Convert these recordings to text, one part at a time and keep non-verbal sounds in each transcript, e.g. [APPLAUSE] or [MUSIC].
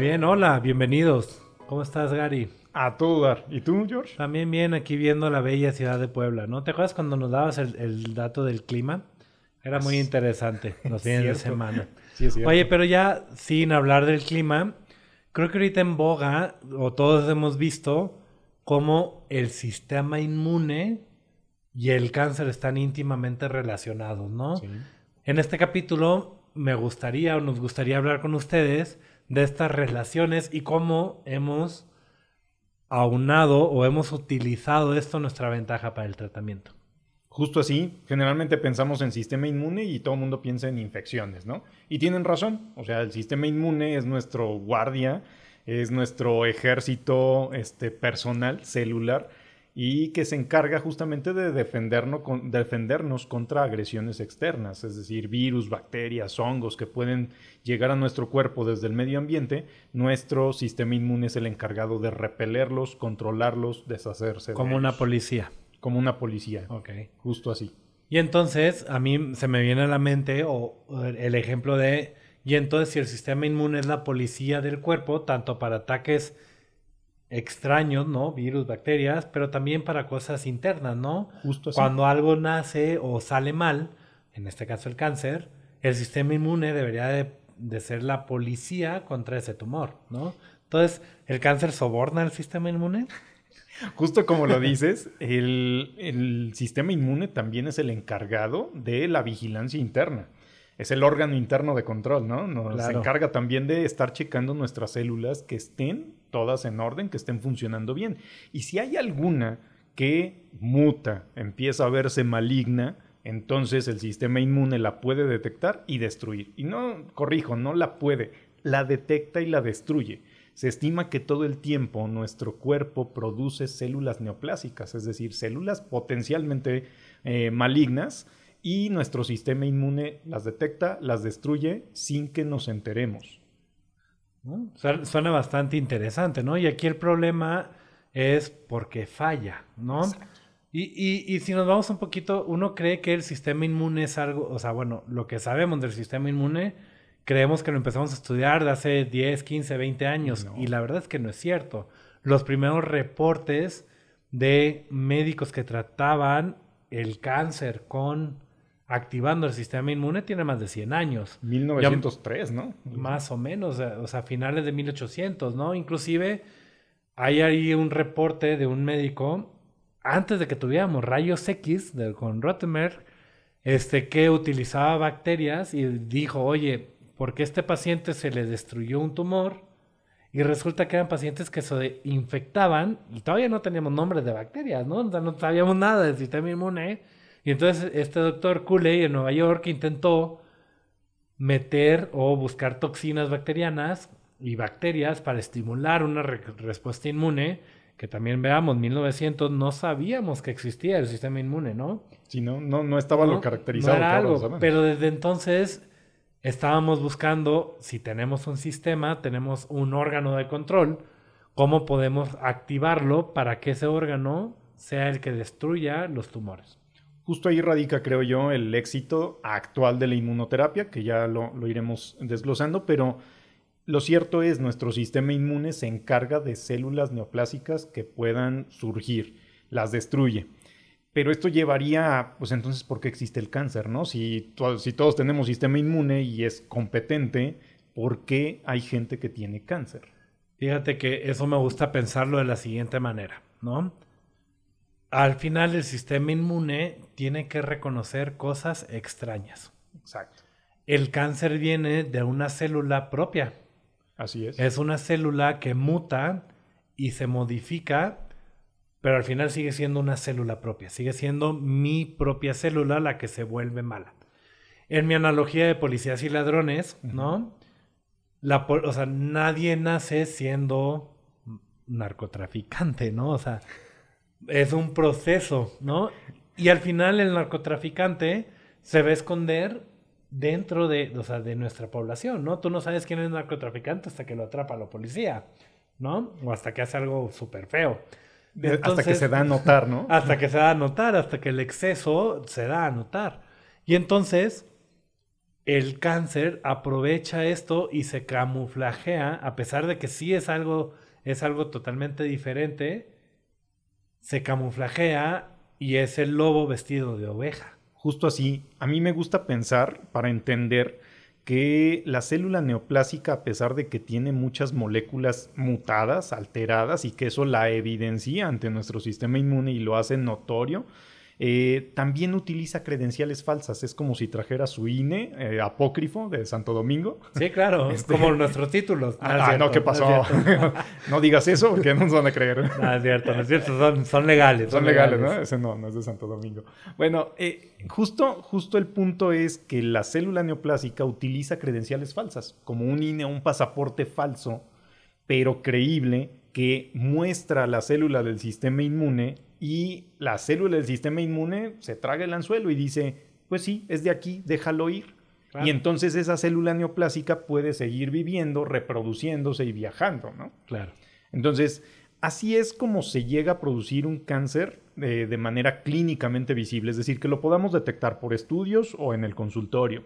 Muy bien, hola, bienvenidos. ¿Cómo estás, Gary? A todo dar. ¿Y tú, George? También bien, aquí viendo la bella ciudad de Puebla, ¿no? ¿Te acuerdas cuando nos dabas el, dato del clima? Era muy interesante los [LAUGHS] fines de semana. Sí, es. Oye, pero ya sin hablar del clima, creo que ahorita en boga, o todos hemos visto, cómo el sistema inmune y el cáncer están íntimamente relacionados, ¿no? Sí. En este capítulo me gustaría o nos gustaría hablar con ustedes de estas relaciones y cómo hemos aunado o hemos utilizado esto nuestra ventaja para el tratamiento. Justo así, generalmente pensamos en sistema inmune y todo el mundo piensa en infecciones, ¿no? Y tienen razón, o sea, el sistema inmune es nuestro guardia, es nuestro ejército este, personal, celular, y que se encarga justamente de defendernos, con- defendernos contra agresiones externas, es decir, virus, bacterias, hongos que pueden llegar a nuestro cuerpo desde el medio ambiente. Nuestro sistema inmune es el encargado de repelerlos, controlarlos, deshacerse. de Como una ellos. policía. Como una policía, Ok. justo así. Y entonces a mí se me viene a la mente o, o el ejemplo de, y entonces si el sistema inmune es la policía del cuerpo, tanto para ataques extraños, ¿no? Virus, bacterias, pero también para cosas internas, ¿no? Justo así. Cuando algo nace o sale mal, en este caso el cáncer, el sistema inmune debería de, de ser la policía contra ese tumor, ¿no? Entonces, ¿el cáncer soborna al sistema inmune? [LAUGHS] Justo como lo dices, el, el sistema inmune también es el encargado de la vigilancia interna. Es el órgano interno de control, ¿no? Nos Claro. encarga también de estar checando nuestras células que estén todas en orden, que estén funcionando bien. Y si hay alguna que muta, empieza a verse maligna, entonces el sistema inmune la puede detectar y destruir. Y no, corrijo, no la puede, la detecta y la destruye. Se estima que todo el tiempo nuestro cuerpo produce células neoplásicas, es decir, células potencialmente eh, malignas, y nuestro sistema inmune las detecta, las destruye sin que nos enteremos. Suena bastante interesante, ¿no? Y aquí el problema es porque falla, ¿no? Y, y- y si nos vamos un poquito, uno cree que el sistema inmune es algo, o sea, bueno, lo que sabemos del sistema inmune, creemos que lo empezamos a estudiar de hace 10, 15, 20 años, No. y la verdad es que no es cierto. Los primeros reportes de médicos que trataban el cáncer con activando el sistema inmune tienen más de 100 años. 1903, ¿no? Más o menos, o sea, finales de 1800, ¿no? Inclusive hay ahí un reporte de un médico, antes de que tuviéramos rayos X de- con Rottenberg, este, que utilizaba bacterias y dijo, oye, ¿por qué a este paciente se le destruyó un tumor? Y resulta que eran pacientes que se infectaban y todavía no teníamos nombres de bacterias, ¿no? O sea, no sabíamos nada del sistema inmune. Y entonces este doctor Cooley en Nueva York intentó meter o buscar toxinas bacterianas y bacterias para estimular una re- respuesta inmune, que también veamos, 1900 no sabíamos que existía el sistema inmune, ¿no? Sí, no, no, no estaba ¿no? lo caracterizado. No era algo, pero desde entonces estábamos buscando, si tenemos un sistema, tenemos un órgano de control, cómo podemos activarlo para que ese órgano sea el que destruya los tumores. Justo ahí radica, creo yo, el éxito actual de la inmunoterapia, que ya lo, lo iremos desglosando, pero lo cierto es, nuestro sistema inmune se encarga de células neoplásicas que puedan surgir, las destruye. Pero esto llevaría a, pues entonces, ¿por qué existe el cáncer, no? Si, si todos tenemos sistema inmune y es competente, ¿por qué hay gente que tiene cáncer? Fíjate que eso me gusta pensarlo de la siguiente manera, ¿no? Al final el sistema inmune tiene que reconocer cosas extrañas. Exacto. El cáncer viene de una célula propia. Así es. Es una célula que muta y se modifica, pero al final sigue siendo una célula propia. Sigue siendo mi propia célula la que se vuelve mala. En mi analogía de policías y ladrones, ¿no? La, o sea, nadie nace siendo narcotraficante, ¿no? O sea, es un proceso, ¿no? Y al final el narcotraficante se va a esconder dentro de, o sea, de nuestra población, ¿no? Tú no sabes quién es narcotraficante hasta que lo atrapa la policía, ¿no? O hasta que hace algo súper feo. hasta que se da a notar, ¿no? Hasta que se da a notar, hasta que el exceso se da a notar. Y entonces, el cáncer aprovecha esto y se camuflajea, a pesar de que sí es algo, es algo totalmente diferente, se camuflajea y es el lobo vestido de oveja. Justo así, a mí me gusta pensar para entender que la célula neoplásica, a pesar de que tiene muchas moléculas mutadas, alteradas, y que eso la evidencia ante nuestro sistema inmune y lo hace notorio, eh, también utiliza credenciales falsas. Es como si trajera su INE eh, apócrifo de Santo Domingo. Sí, claro. [LAUGHS] Este... Como nuestros títulos. Ah, no, ¿qué pasó? [LAUGHS] No, digas eso porque no nos van a creer. [LAUGHS] No, es cierto, no es cierto. Son, son legales. Son, legales, ¿no? Ese no, no es de Santo Domingo. Bueno, eh, justo, justo el punto es que la célula neoplásica utiliza credenciales falsas, como un INE, un pasaporte falso, pero creíble, que muestra la célula del sistema inmune y la célula del sistema inmune se traga el anzuelo y dice, pues sí, es de aquí, déjalo ir. Claro. Y entonces esa célula neoplásica puede seguir viviendo, reproduciéndose y viajando, ¿no? Claro. Entonces, así es como se llega a producir un cáncer eh, de manera clínicamente visible, es decir, que lo podamos detectar por estudios o en el consultorio.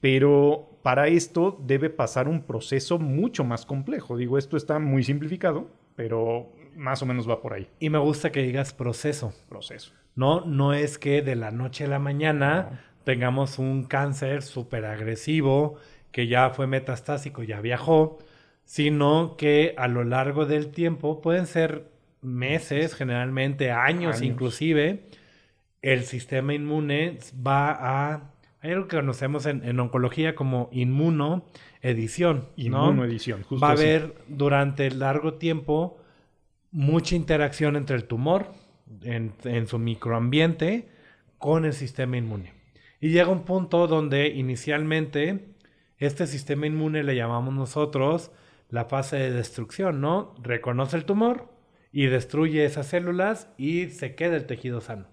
Pero para esto debe pasar un proceso mucho más complejo. Digo, esto está muy simplificado, pero más o menos va por ahí. Y me gusta que digas proceso. Proceso. No, no es que de la noche a la mañana no. tengamos un cáncer súper agresivo que ya fue metastásico, ya viajó, sino que a lo largo del tiempo pueden ser meses, generalmente años, años. inclusive, el sistema inmune va a... Hay algo que conocemos en, en oncología como inmunoedición. Inmunoedición, Va a haber durante largo tiempo mucha interacción entre el tumor en, su microambiente con el sistema inmune. Y llega un punto donde inicialmente este sistema inmune le llamamos nosotros la fase de destrucción, ¿no? Reconoce el tumor y destruye esas células y se queda el tejido sano.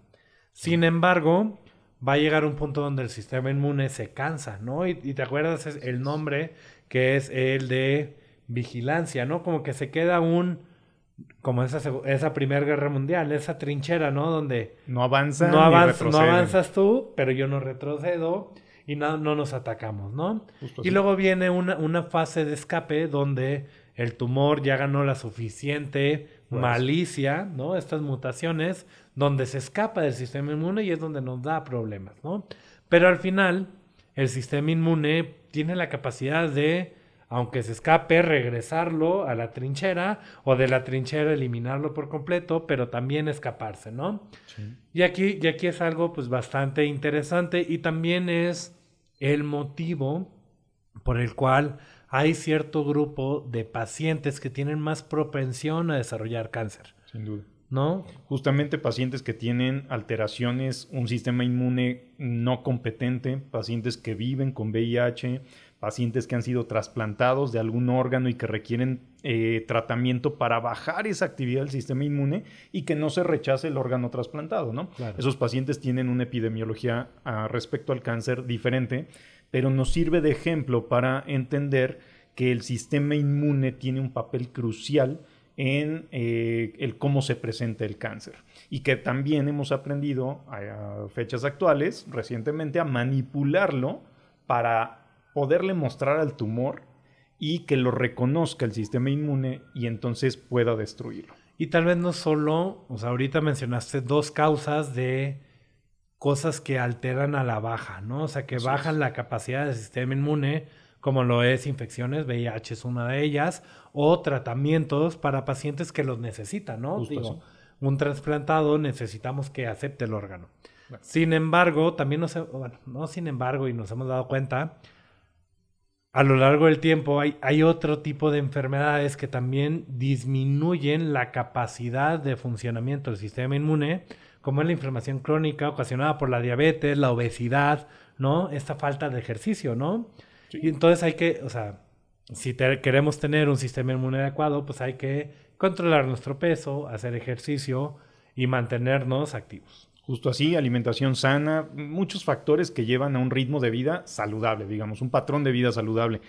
Sin embargo, va a llegar un punto donde el sistema inmune se cansa, ¿no? Y, y te acuerdas el nombre que es el de vigilancia, ¿no? Como que se queda un como esa, esa primera guerra mundial, esa trinchera, ¿no? Donde no avanza, no, avanza, no avanzas tú, pero yo no retrocedo y no, no nos atacamos, ¿no? Justo y así. luego viene una, una, fase de escape donde el tumor ya ganó la suficiente pues. malicia, ¿no? Estas mutaciones, donde se escapa del sistema inmune y es donde nos da problemas, ¿no? Pero al final, el sistema inmune tiene la capacidad de aunque se escape, regresarlo a la trinchera o de la trinchera eliminarlo por completo, pero también escaparse, ¿no? Sí. Y, aquí, y aquí es algo pues bastante interesante y también es el motivo por el cual hay cierto grupo de pacientes que tienen más propensión a desarrollar cáncer. Sin duda. ¿No? Justamente pacientes que tienen alteraciones, un sistema inmune no competente, pacientes que viven con VIH, pacientes que han sido trasplantados de algún órgano y que requieren eh, tratamiento para bajar esa actividad del sistema inmune y que no se rechace el órgano trasplantado, ¿no? Claro. Esos pacientes tienen una epidemiología uh, respecto al cáncer diferente, pero nos sirve de ejemplo para entender que el sistema inmune tiene un papel crucial en eh, el cómo se presenta el cáncer y que también hemos aprendido a, a fechas actuales recientemente a manipularlo para poderle mostrar al tumor y que lo reconozca el sistema inmune y entonces pueda destruirlo. Y tal vez no solo, o sea, ahorita mencionaste dos causas de cosas que alteran a la baja, ¿no? O sea, que sí. bajan la capacidad del sistema inmune, como lo es infecciones, VIH es una de ellas, o tratamientos para pacientes que los necesitan, ¿no? Justo Digo, un trasplantado necesitamos que acepte el órgano. Bueno. Sin embargo, también nos, bueno, no sin embargo, y nos hemos dado cuenta, a lo largo del tiempo hay, hay, otro tipo de enfermedades que también disminuyen la capacidad de funcionamiento del sistema inmune, como es la inflamación crónica ocasionada por la diabetes, la obesidad, ¿no? Esta falta de ejercicio, ¿no? Sí. Y entonces hay que, o sea, si te, queremos tener un sistema inmune adecuado, pues hay que controlar nuestro peso, hacer ejercicio y mantenernos activos. Justo así, alimentación sana, muchos factores que llevan a un ritmo de vida saludable, digamos, un patrón de vida saludable.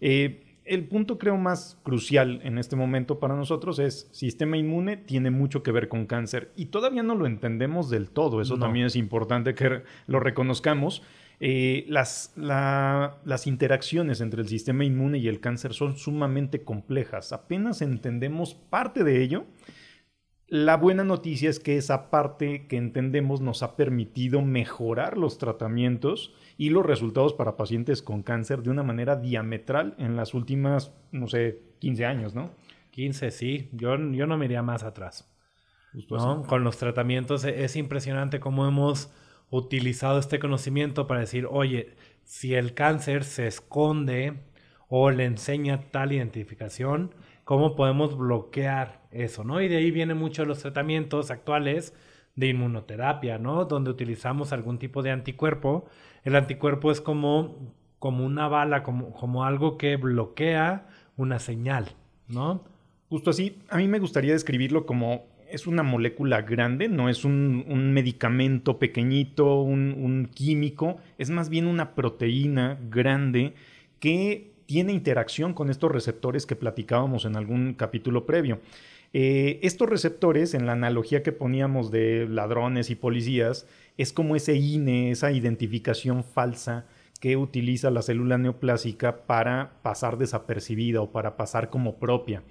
Eh, el punto creo más crucial en este momento para nosotros es sistema inmune tiene mucho que ver con cáncer y todavía no lo entendemos del todo, eso no. también es importante que lo reconozcamos. Eh, las, las interacciones entre el sistema inmune y el cáncer son sumamente complejas. Apenas entendemos parte de ello. La buena noticia es que esa parte que entendemos nos ha permitido mejorar los tratamientos y los resultados para pacientes con cáncer de una manera diametral en las últimas, no sé, 15 años, ¿no? 15, sí. Yo, yo no me iría más atrás. ¿no? Con los tratamientos e, es impresionante cómo hemos utilizado este conocimiento para decir, oye, si el cáncer se esconde o le enseña tal identificación, ¿cómo podemos bloquear eso? ¿no? Y de ahí vienen muchos los tratamientos actuales de inmunoterapia, ¿no? Donde utilizamos algún tipo de anticuerpo. El anticuerpo es como, como una bala, como, como algo que bloquea una señal, ¿no? Justo así, a mí me gustaría describirlo como es una molécula grande, no es un, medicamento pequeñito, un, químico, es más bien una proteína grande que tiene interacción con estos receptores que platicábamos en algún capítulo previo. Eh, estos receptores, en la analogía que poníamos de ladrones y policías, es como ese INE, esa identificación falsa que utiliza la célula neoplásica para pasar desapercibida o para pasar como propia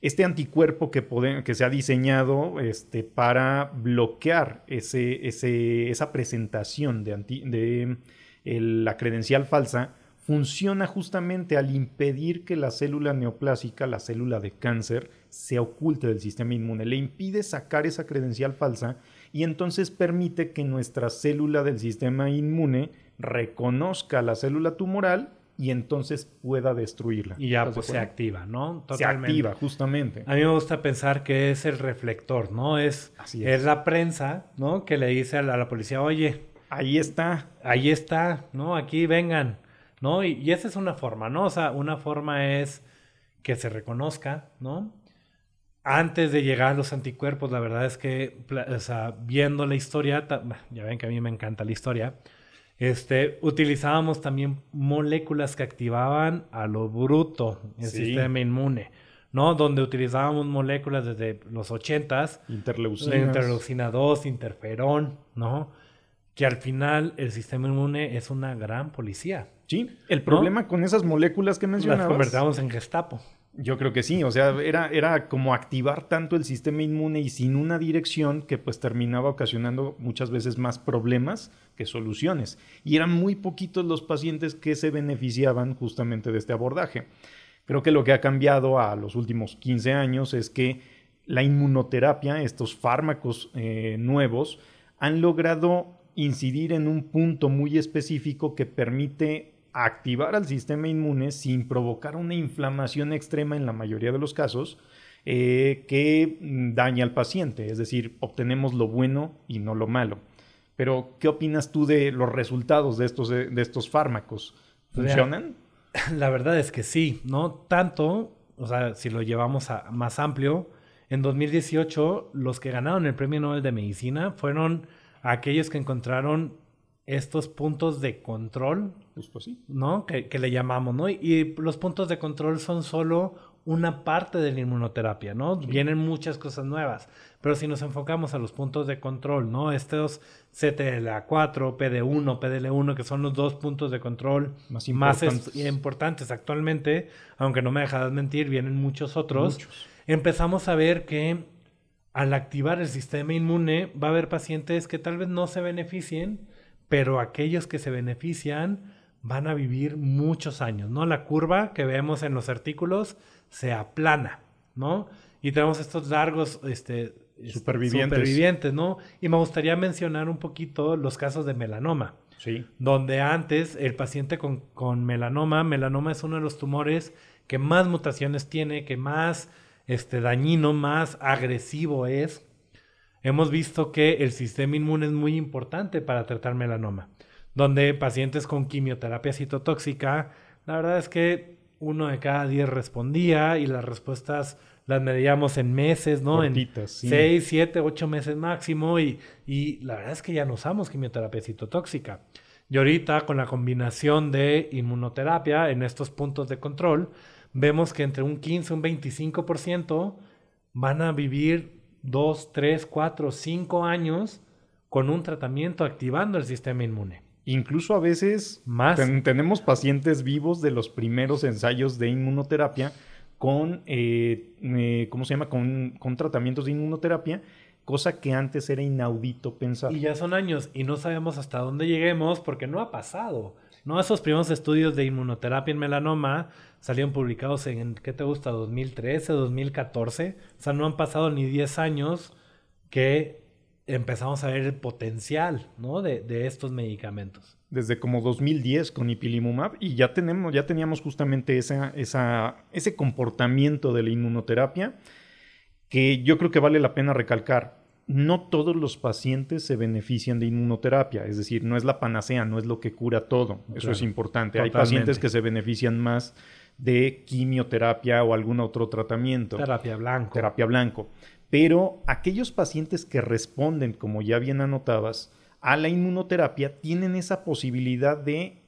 este anticuerpo que, se ha diseñado este, para bloquear esa presentación de, la credencial falsa funciona justamente al impedir que la célula neoplásica, la célula de cáncer, se oculte del sistema inmune. Le impide sacar esa credencial falsa y entonces permite que nuestra célula del sistema inmune reconozca la célula tumoral y entonces pueda destruirla. Y ya pues se activa, ¿no? Totalmente. Se activa, justamente. A mí me gusta pensar que es el reflector, ¿no? Es, es. la prensa, ¿no? Que le dice a la, policía, oye. Ahí está. Ahí está, ¿no? Aquí vengan, ¿no? Y, y, esa es una forma, ¿no? O sea, una forma es que se reconozca, ¿no? Antes de llegar a los anticuerpos, la verdad es que, o sea, viendo la historia, ya ven que a mí me encanta la historia, este, utilizábamos también moléculas que activaban a lo bruto el sistema inmune, ¿no? Donde utilizábamos moléculas desde los 80s. Interleucina. Interleucina 2, interferón, ¿no? Que al final el sistema inmune es una gran policía. Sí, el problema con esas moléculas que mencionabas... Las convertíamos en gestapo. Yo creo que sí, o sea, era, era como activar tanto el sistema inmune y sin una dirección que pues terminaba ocasionando muchas veces más problemas que soluciones. Y eran muy poquitos los pacientes que se beneficiaban justamente de este abordaje. Creo que lo que ha cambiado a los últimos 15 años es que la inmunoterapia, estos fármacos eh, nuevos, han logrado incidir en un punto muy específico que permite activar al sistema inmune sin provocar una inflamación extrema en la mayoría de los casos eh, que daña al paciente. Es decir, obtenemos lo bueno y no lo malo. Pero, ¿qué opinas tú de los resultados de estos, de, estos fármacos? ¿Funcionan? La verdad es que sí, ¿no? Tanto, o sea, si lo llevamos a más amplio, en 2018 los que ganaron el Premio Nobel de Medicina fueron aquellos que encontraron estos puntos de control, ¿no? Que, le llamamos, ¿no? Y, los puntos de control son solo una parte de la inmunoterapia, ¿no? Vienen muchas cosas nuevas, pero si nos enfocamos a los puntos de control, ¿no? Estos CTLA4, PD1, PDL1, que son los dos puntos de control más importantes, actualmente, aunque no me dejas mentir, vienen muchos otros. Empezamos a ver que al activar el sistema inmune va a haber pacientes que tal vez no se beneficien, pero aquellos que se benefician van a vivir muchos años, ¿no? La curva que vemos en los artículos se aplana, ¿no? Y tenemos estos largos, este, supervivientes. supervivientes, ¿no? Y me gustaría mencionar un poquito los casos de melanoma. Sí. Donde antes el paciente con, con, melanoma, melanoma es uno de los tumores que más mutaciones tiene, que más este, dañino, más agresivo es hemos visto que el sistema inmune es muy importante para tratar melanoma, donde pacientes con quimioterapia citotóxica, la verdad es que uno de cada diez respondía y las respuestas las medíamos en meses, ¿no? en seis, siete, ocho meses máximo y, y la verdad es que ya no usamos quimioterapia citotóxica. Y ahorita con la combinación de inmunoterapia en estos puntos de control, vemos que entre un 15 y un 25% van a vivir dos, tres, cuatro, cinco años con un tratamiento activando el sistema inmune. Incluso a veces Más. ten- tenemos pacientes vivos de los primeros ensayos de inmunoterapia con, eh, eh, ¿cómo se llama? Con, con tratamientos de inmunoterapia, cosa que antes era inaudito pensar. Y ya son años y no sabemos hasta dónde lleguemos porque no ha pasado. No, esos primeros estudios de inmunoterapia en melanoma salieron publicados en, ¿qué te gusta? 2013, 2014. O sea, no han pasado ni 10 años que empezamos a ver el potencial, ¿no? De, estos medicamentos. desde como 2010 con ipilimumab y ya tenemos ya teníamos justamente ese comportamiento de la inmunoterapia que yo creo que vale la pena recalcar. No todos los pacientes se benefician de inmunoterapia, es decir, no es la panacea, no es lo que cura todo. Eso Claro, es importante. Hay pacientes que se benefician más de quimioterapia o algún otro tratamiento Terapia blanco. terapia blanco. Pero aquellos pacientes que responden, como ya bien anotabas, a la inmunoterapia tienen esa posibilidad de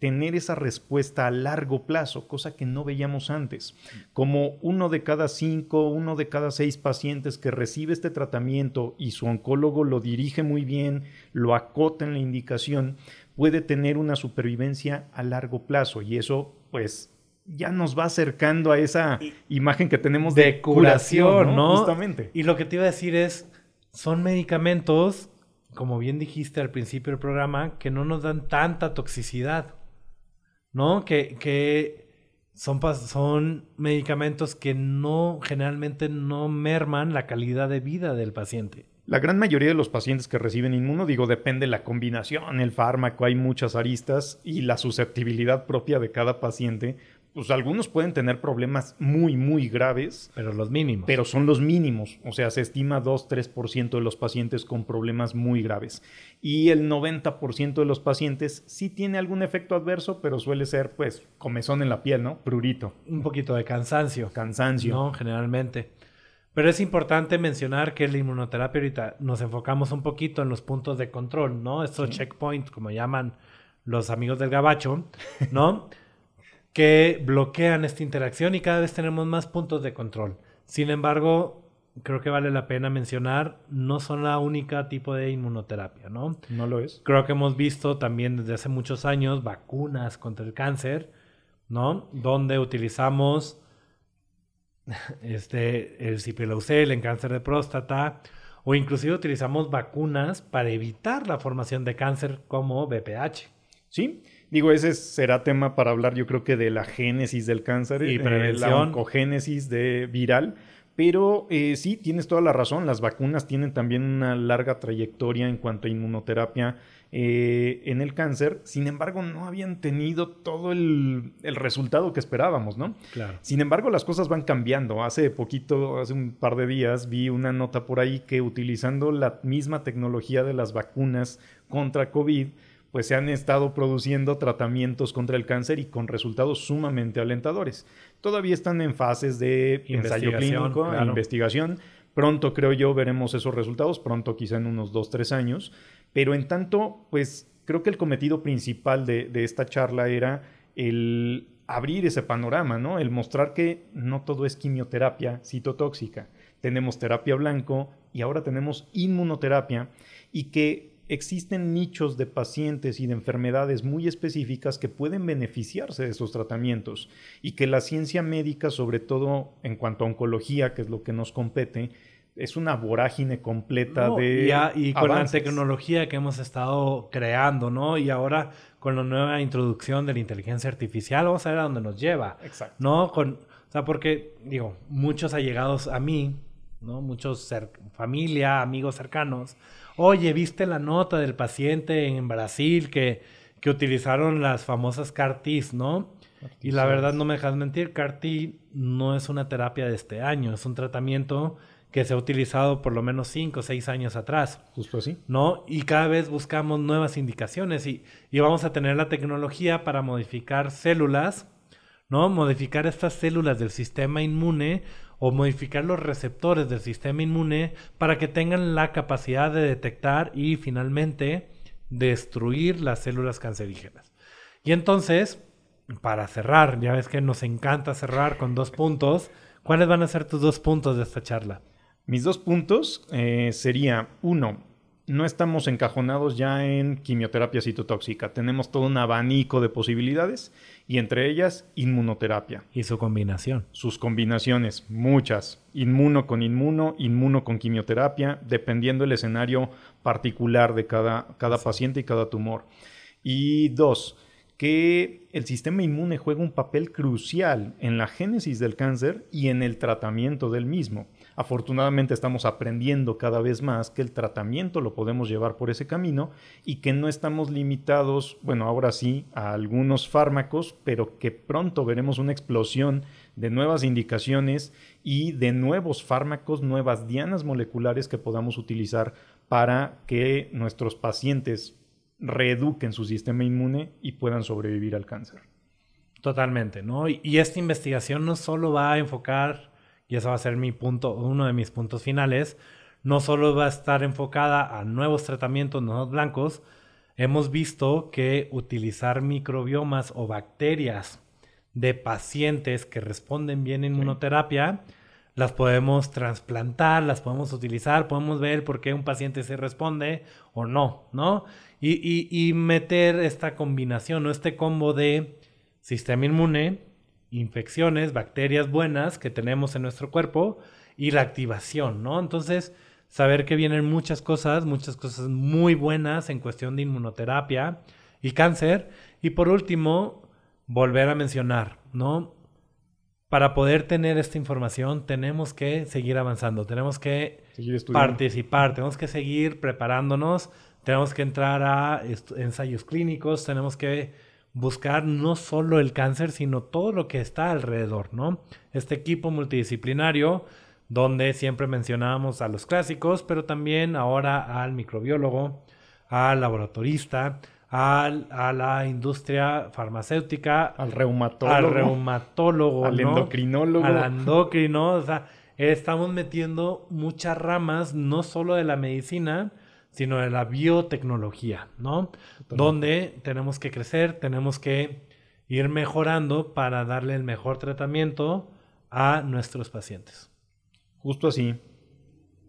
tener esa respuesta a largo plazo, cosa que no veíamos antes. Como uno de cada cinco, uno de cada seis pacientes que recibe este tratamiento y su oncólogo lo dirige muy bien, lo acota en la indicación, puede tener una supervivencia a largo plazo y eso pues ya nos va acercando a esa imagen que tenemos de, de curación, ¿no? Justamente. Y lo que te iba a decir es, son medicamentos, como bien dijiste al principio del programa, que no nos dan tanta toxicidad, ¿no? Que, que son, son medicamentos que no, generalmente no merman la calidad de vida del paciente. La gran mayoría de los pacientes que reciben inmuno, digo, depende de la combinación, el fármaco, hay muchas aristas y la susceptibilidad propia de cada paciente. Pues algunos pueden tener problemas muy, muy graves, Pero los mínimos. pero son los mínimos. O sea, se estima 2-3% de los pacientes con problemas muy graves. Y el 90% de los pacientes sí tiene algún efecto adverso, pero suele ser, pues, comezón en la piel, ¿no? Prurito, un poquito de cansancio. cansancio. No, generalmente. Pero es importante mencionar que la inmunoterapia ahorita nos enfocamos un poquito en los puntos de control, ¿no? Estos checkpoints, como llaman los amigos del gabacho, ¿no? [LAUGHS] que bloquean esta interacción y cada vez tenemos más puntos de control. Sin embargo, creo que vale la pena mencionar, no son la única tipo de inmunoterapia, ¿no? ¿No lo es? Creo que hemos visto también desde hace muchos años vacunas contra el cáncer, ¿no? Donde utilizamos [LAUGHS] este, el cipilaucel en cáncer de próstata o inclusive utilizamos vacunas para evitar la formación de cáncer como BPH. Sí, digo, ese será tema para hablar, yo creo que de la génesis del cáncer, Y eh, la oncogénesis de viral. Pero eh, sí, tienes toda la razón. Las vacunas tienen también una larga trayectoria en cuanto a inmunoterapia eh, en el cáncer. Sin embargo, no habían tenido todo el, el resultado que esperábamos, ¿no? Claro. Sin embargo, las cosas van cambiando. Hace poquito, hace un par de días, vi una nota por ahí que utilizando la misma tecnología de las vacunas contra COVID, pues se han estado produciendo tratamientos contra el cáncer y con resultados sumamente alentadores. Todavía están en fases de ensayo clínico, claro. investigación. Pronto, creo yo, veremos esos resultados, pronto quizá en unos dos, tres años. Pero en tanto, pues creo que el cometido principal de, de esta charla era el abrir ese panorama, ¿no? El mostrar que no todo es quimioterapia citotóxica. Tenemos terapia blanco y ahora tenemos inmunoterapia y que existen nichos de pacientes y de enfermedades muy específicas que pueden beneficiarse de esos tratamientos y que la ciencia médica, sobre todo en cuanto a oncología, que es lo que nos compete, es una vorágine completa No, de y, a- y con la tecnología que hemos estado creando, ¿no? Y ahora con la nueva introducción de la inteligencia artificial, vamos a ver a dónde nos lleva. Exacto. ¿no? Con, o sea, porque, digo, muchos allegados a mí, ¿no? Muchos, familia, amigos cercanos. Oye, ¿viste la nota del paciente en Brasil que, que utilizaron las famosas CAR-Ts, ¿no? Y la verdad, no me dejas mentir, CAR-T no es una terapia de este año, es un tratamiento que se ha utilizado por lo menos 5 o 6 años atrás. Justo así. ¿no? Y cada vez buscamos nuevas indicaciones y, y vamos a tener la tecnología para modificar células, ¿no? Modificar estas células del sistema inmune o modificar los receptores del sistema inmune para que tengan la capacidad de detectar y finalmente destruir las células cancerígenas. Y entonces, para cerrar, ya ves que nos encanta cerrar con dos puntos, ¿cuáles van a ser tus dos puntos de esta charla? Mis dos puntos eh, sería, uno, no estamos encajonados ya en quimioterapia citotóxica. Tenemos todo un abanico de posibilidades y entre ellas inmunoterapia. Y su combinación. Sus combinaciones, muchas. Inmuno con inmuno, inmuno con quimioterapia, dependiendo del escenario particular de cada, cada paciente y cada tumor. Y dos, que el sistema inmune juega un papel crucial en la génesis del cáncer y en el tratamiento del mismo. Afortunadamente estamos aprendiendo cada vez más que el tratamiento lo podemos llevar por ese camino y que no estamos limitados, bueno, ahora sí, a algunos fármacos, pero que pronto veremos una explosión de nuevas indicaciones y de nuevos fármacos, nuevas dianas moleculares que podamos utilizar para que nuestros pacientes reeduquen su sistema inmune y puedan sobrevivir al cáncer. Totalmente, ¿no? Y, esta investigación no solo va a enfocar y ese va a ser mi punto, uno de mis puntos finales, no solo va a estar enfocada a nuevos tratamientos, nuevos blancos, hemos visto que utilizar microbiomas o bacterias de pacientes que responden bien en inmunoterapia, las podemos trasplantar, las podemos utilizar, podemos ver por qué un paciente se responde o no, ¿no? Y, y meter esta combinación o este combo de sistema inmune, infecciones, bacterias buenas que tenemos en nuestro cuerpo y la activación, ¿no? Entonces, saber que vienen muchas cosas, muchas cosas muy buenas en cuestión de inmunoterapia y cáncer. Y por último, volver a mencionar, ¿no? Para poder tener esta información tenemos que seguir avanzando, tenemos que participar, tenemos que seguir preparándonos, tenemos que entrar a ensayos clínicos, tenemos que buscar no solo el cáncer, sino todo lo que está alrededor, ¿no? Este equipo multidisciplinario donde siempre mencionábamos a los clásicos, pero también ahora al microbiólogo, al laboratorista, al, a la industria farmacéutica, al reumatólogo, al reumatólogo, al endocrinólogo, al endocrino, o sea, estamos metiendo muchas ramas, no solo de la medicina, sino de la biotecnología, ¿no? Donde tenemos que crecer, tenemos que ir mejorando para darle el mejor tratamiento a nuestros pacientes. Justo así.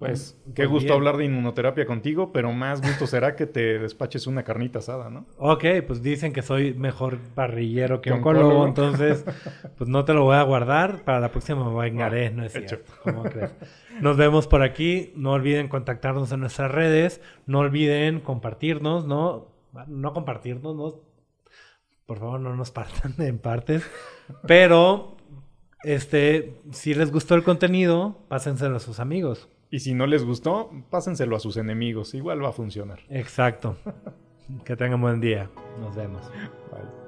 Pues, mm, qué pues gusto hablar de inmunoterapia contigo, pero más gusto será que te despaches una carnita asada, ¿no? Ok, pues dicen que soy mejor parrillero que oncólogo, entonces, [LAUGHS] pues no te lo voy a guardar. Para la próxima me vengaré, no es cierto. ¿Cómo crees? Nos vemos por aquí. No olviden contactarnos en nuestras redes. No olviden compartirnos, ¿no? No compartirnos, ¿no? Por favor, no nos partan en partes. Pero, este, si les gustó el contenido, pásenselo a sus amigos. Y si no les gustó, pásenselo a sus enemigos. Igual va a funcionar. Exacto. [LAUGHS] que tengan buen día. Nos vemos. Bye.